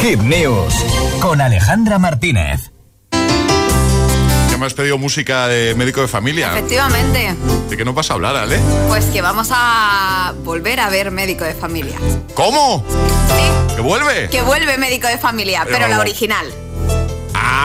Hit News con Alejandra Martínez. Ya me has pedido música de médico de familia. Efectivamente. ¿De qué no vas a hablar, Ale? Pues que vamos a volver a ver médico de familia. ¿Cómo? Sí. ¿Que vuelve? Que vuelve médico de familia, pero, Pero la original.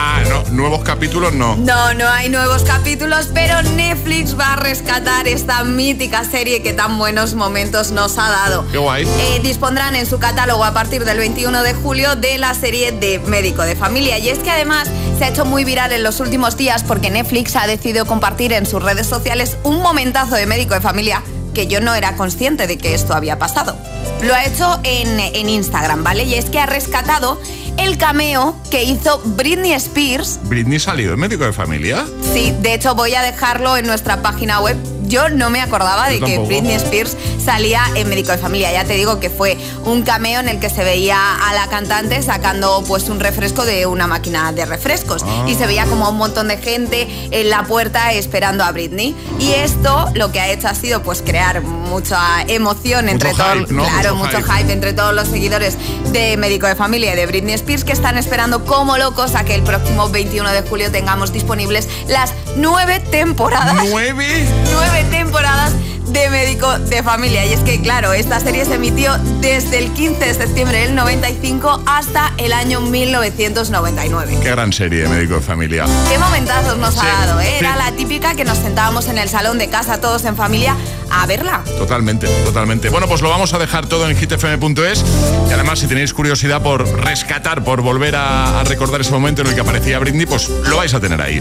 Ah, no, nuevos capítulos no. No, no hay nuevos capítulos, pero Netflix va a rescatar esta mítica serie que tan buenos momentos nos ha dado. Qué guay. Eh, dispondrán en su catálogo a partir del 21 de julio de la serie de Médico de Familia. Y es que además se ha hecho muy viral en los últimos días porque Netflix ha decidido compartir en sus redes sociales un momentazo de Médico de Familia que yo no era consciente de que esto había pasado. Lo ha hecho en, en Instagram, ¿vale? Y es que ha rescatado el cameo que hizo Britney Spears ¿Britney salió de médico de familia? Sí, de hecho voy a dejarlo en nuestra página web. Yo no me acordaba de que. Britney Spears salía en Médico de Familia. Ya te digo que fue un cameo en el que se veía a la cantante sacando pues un refresco de una máquina de refrescos. Ah. Y se veía como un montón de gente en la puerta esperando a Britney. Y esto lo que ha hecho ha sido pues crear mucha emoción entre todos. Claro, Mucho mucho hype. hype entre todos los seguidores de Médico de Familia y de Britney Spears que están esperando como locos a que el próximo 21 de julio tengamos disponibles las nueve temporadas. ¿Nueve? Nueve temporadas de Médico de Familia. Y es que, claro, esta serie se emitió desde el 15 de septiembre del 95 hasta el año 1999. Qué gran serie, médico de familia. Qué momentazos nos Sí, ha dado, ¿eh? sí. Era la típica que nos sentábamos en el salón de casa todos en familia a verla. Totalmente, totalmente. Bueno, pues lo vamos a dejar todo en hitfm.es y además si tenéis curiosidad por rescatar, por volver a, a recordar ese momento en el que aparecía Britney, pues lo vais a tener ahí.